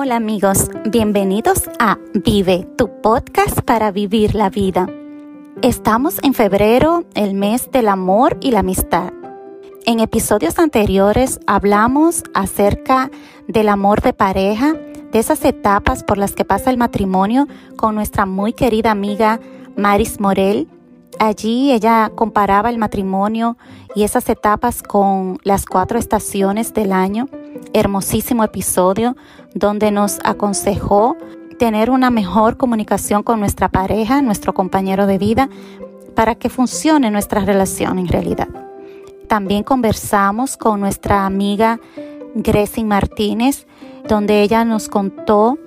Hola amigos, bienvenidos a Vive, tu podcast para vivir la vida. Estamos en febrero, el mes del amor y la amistad. En episodios anteriores hablamos acerca del amor de pareja, de esas etapas por las que pasa el matrimonio con nuestra muy querida amiga Maris Morel. Allí ella comparaba el matrimonio y esas etapas con las cuatro estaciones del año. Hermosísimo episodio donde nos aconsejó tener una mejor comunicación con nuestra pareja, nuestro compañero de vida, para que funcione nuestra relación en realidad. También conversamos con nuestra amiga Gracie Martínez, donde ella nos contó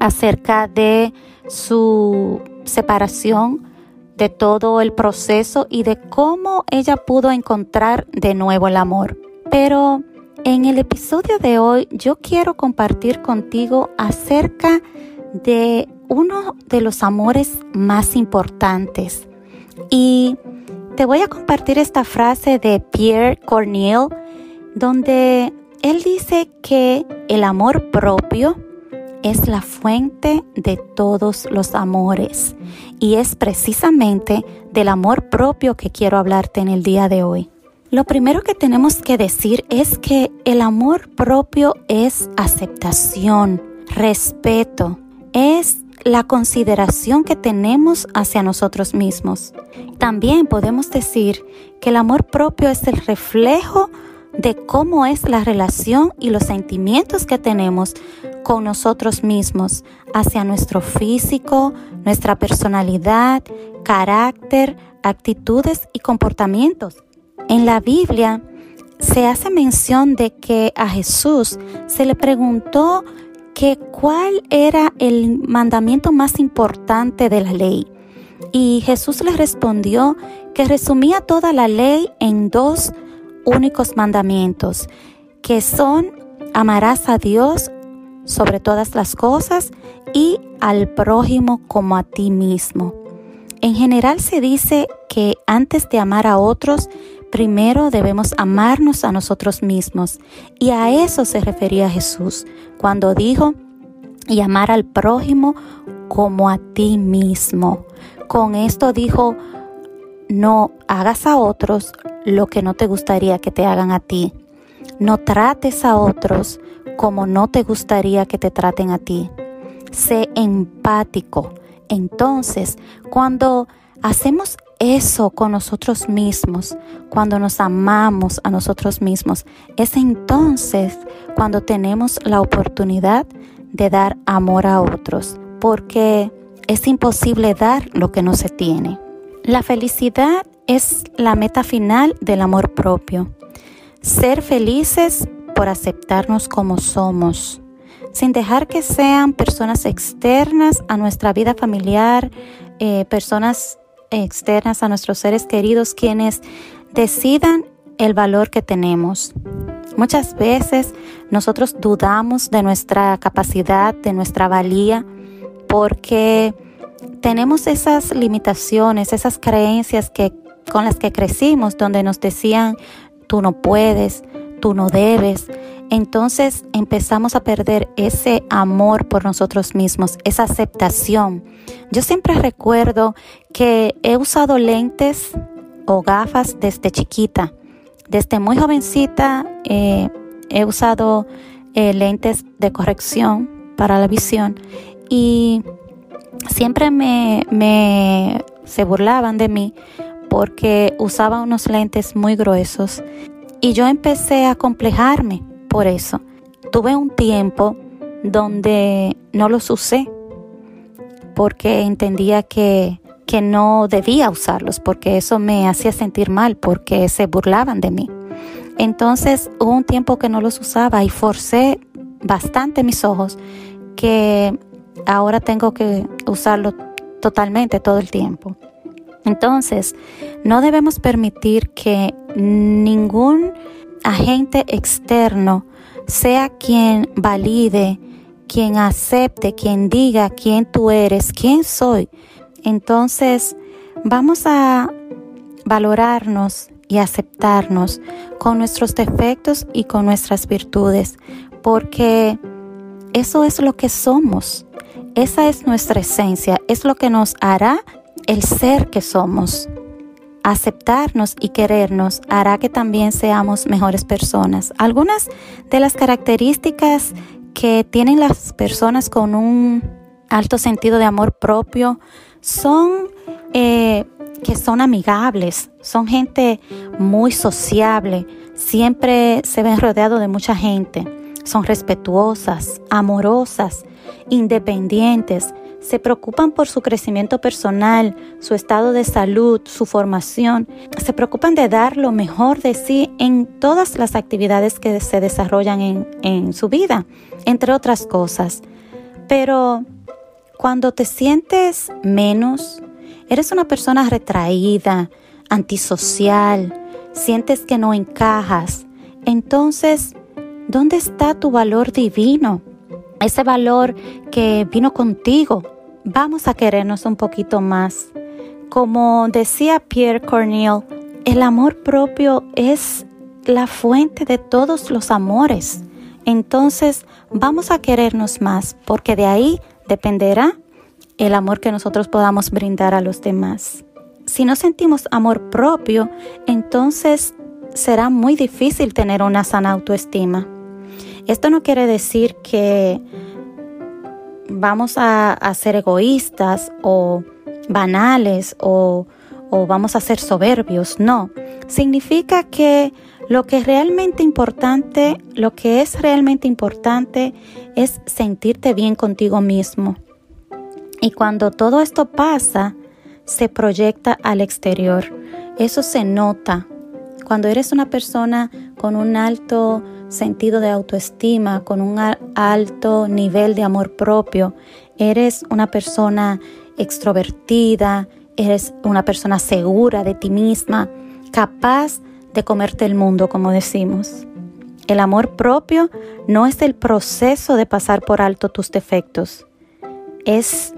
acerca de su separación, de todo el proceso y de cómo ella pudo encontrar de nuevo el amor. Pero en el episodio de hoy yo quiero compartir contigo acerca de uno de los amores más importantes. Y te voy a compartir esta frase de Pierre Corneille, donde él dice que el amor propio es la fuente de todos los amores. Y es precisamente del amor propio que quiero hablarte en el día de hoy. Lo primero que tenemos que decir es que el amor propio es aceptación, respeto, es la consideración que tenemos hacia nosotros mismos. También podemos decir que el amor propio es el reflejo de cómo es la relación y los sentimientos que tenemos con nosotros mismos hacia nuestro físico, nuestra personalidad, carácter, actitudes y comportamientos. En la Biblia se hace mención de que a Jesús se le preguntó que cuál era el mandamiento más importante de la ley. Y Jesús le respondió que resumía toda la ley en dos únicos mandamientos, que son amarás a Dios sobre todas las cosas y al prójimo como a ti mismo. En general se dice que antes de amar a otros, primero debemos amarnos a nosotros mismos. Y a eso se refería Jesús cuando dijo, y amar al prójimo como a ti mismo. Con esto dijo, no hagas a otros lo que no te gustaría que te hagan a ti. No trates a otros como no te gustaría que te traten a ti. Sé empático. Entonces, cuando hacemos eso con nosotros mismos, cuando nos amamos a nosotros mismos, es entonces cuando tenemos la oportunidad de dar amor a otros, porque es imposible dar lo que no se tiene. La felicidad es la meta final del amor propio. Ser felices por aceptarnos como somos, sin dejar que sean personas externas a nuestra vida familiar, eh, personas externas a nuestros seres queridos quienes decidan el valor que tenemos. Muchas veces nosotros dudamos de nuestra capacidad, de nuestra valía, porque tenemos esas limitaciones, esas creencias que, con las que crecimos, donde nos decían, tú no puedes, tú no debes. Entonces empezamos a perder ese amor por nosotros mismos, esa aceptación. Yo siempre recuerdo que he usado lentes o gafas desde chiquita. Desde muy jovencita eh, he usado eh, lentes de corrección para la visión y siempre me, me se burlaban de mí porque usaba unos lentes muy gruesos y yo empecé a complejarme por eso. Tuve un tiempo donde no los usé porque entendía que, que no debía usarlos, porque eso me hacía sentir mal, porque se burlaban de mí. Entonces hubo un tiempo que no los usaba y forcé bastante mis ojos que ahora tengo que usarlo totalmente todo el tiempo. Entonces, no debemos permitir que ningún agente externo sea quien valide, quien acepte, quien diga quién tú eres, quién soy. Entonces, vamos a valorarnos y aceptarnos con nuestros defectos y con nuestras virtudes, porque eso es lo que somos. Esa es nuestra esencia, es lo que nos hará el ser que somos. Aceptarnos y querernos hará que también seamos mejores personas. Algunas de las características que tienen las personas con un alto sentido de amor propio son eh, que son amigables, son gente muy sociable, siempre se ven rodeados de mucha gente, son respetuosas, amorosas, independientes, se preocupan por su crecimiento personal, su estado de salud, su formación, se preocupan de dar lo mejor de sí en todas las actividades que se desarrollan en, en su vida, entre otras cosas. Pero cuando te sientes menos, eres una persona retraída, antisocial, sientes que no encajas, entonces, ¿dónde está tu valor divino? Ese valor que vino contigo. Vamos a querernos un poquito más. Como decía Pierre Corneille, el amor propio es la fuente de todos los amores. Entonces, vamos a querernos más, porque de ahí dependerá el amor que nosotros podamos brindar a los demás. Si no sentimos amor propio, entonces será muy difícil tener una sana autoestima. Esto no quiere decir que vamos a, ser egoístas o banales o, o vamos a ser soberbios, no. Significa que lo que es realmente importante, lo que es realmente importante es sentirte bien contigo mismo. Y cuando todo esto pasa, se proyecta al exterior. Eso se nota. Cuando eres una persona con un alto sentido de autoestima, con un alto nivel de amor propio, eres una persona extrovertida, eres una persona segura de ti misma, capaz de comerte el mundo, como decimos. El amor propio no es el proceso de pasar por alto tus defectos, es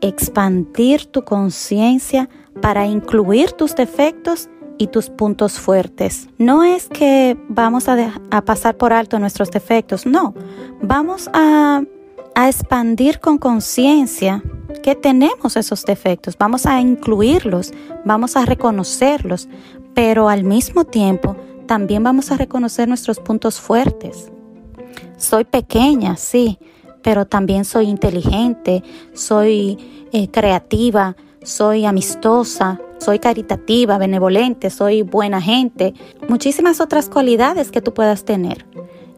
expandir tu conciencia para incluir tus defectos y tus puntos fuertes. No es que vamos a, pasar por alto nuestros defectos, no, vamos a, expandir con conciencia que tenemos esos defectos, vamos a incluirlos, vamos a reconocerlos, pero al mismo tiempo también vamos a reconocer nuestros puntos fuertes. Soy pequeña, sí, pero también soy inteligente, soy eh, creativa, soy amistosa, soy caritativa, benevolente, soy buena gente, muchísimas otras cualidades que tú puedas tener.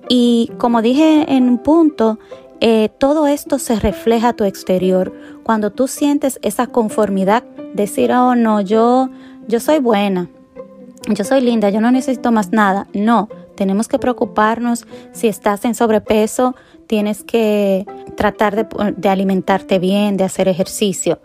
Y como dije en un punto, eh, todo esto se refleja a tu exterior. Cuando tú sientes esa conformidad, decir, oh no, yo, yo soy buena, yo soy linda, yo no necesito más nada. No, tenemos que preocuparnos si estás en sobrepeso, tienes que tratar de, alimentarte bien, de hacer ejercicio.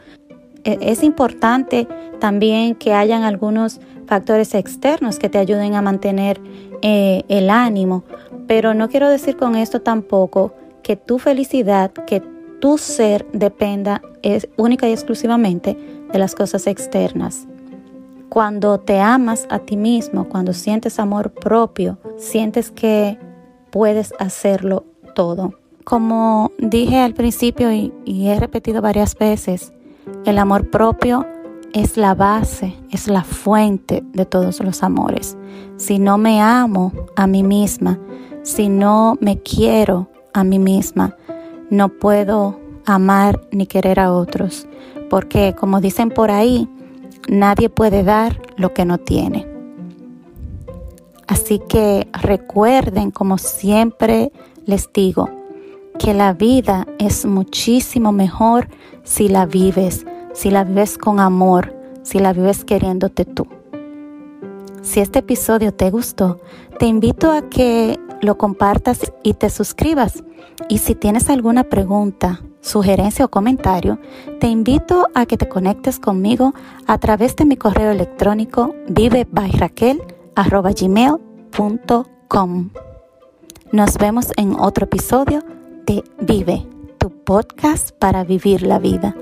E, es importante también que hayan algunos factores externos que te ayuden a mantener eh, el ánimo, pero no quiero decir con esto tampoco que tu felicidad, que tu ser dependa es única y exclusivamente de las cosas externas. Cuando te amas a ti mismo, cuando sientes amor propio, sientes que puedes hacerlo todo. Como dije al principio y, y he repetido varias veces, el amor propio es la base, es la fuente de todos los amores. Si no me amo a mí misma, si no me quiero a mí misma, no puedo amar ni querer a otros. Porque como dicen por ahí, nadie puede dar lo que no tiene. Así que recuerden, como siempre les digo, que la vida es muchísimo mejor si la vives, si la vives con amor, si la vives queriéndote tú. Si este episodio te gustó, te invito a que lo compartas y te suscribas. Y si tienes alguna pregunta, sugerencia o comentario, te invito a que te conectes conmigo a través de mi correo electrónico vivebyraquel.com. Nos vemos en otro episodio Vive, tu podcast para vivir la vida.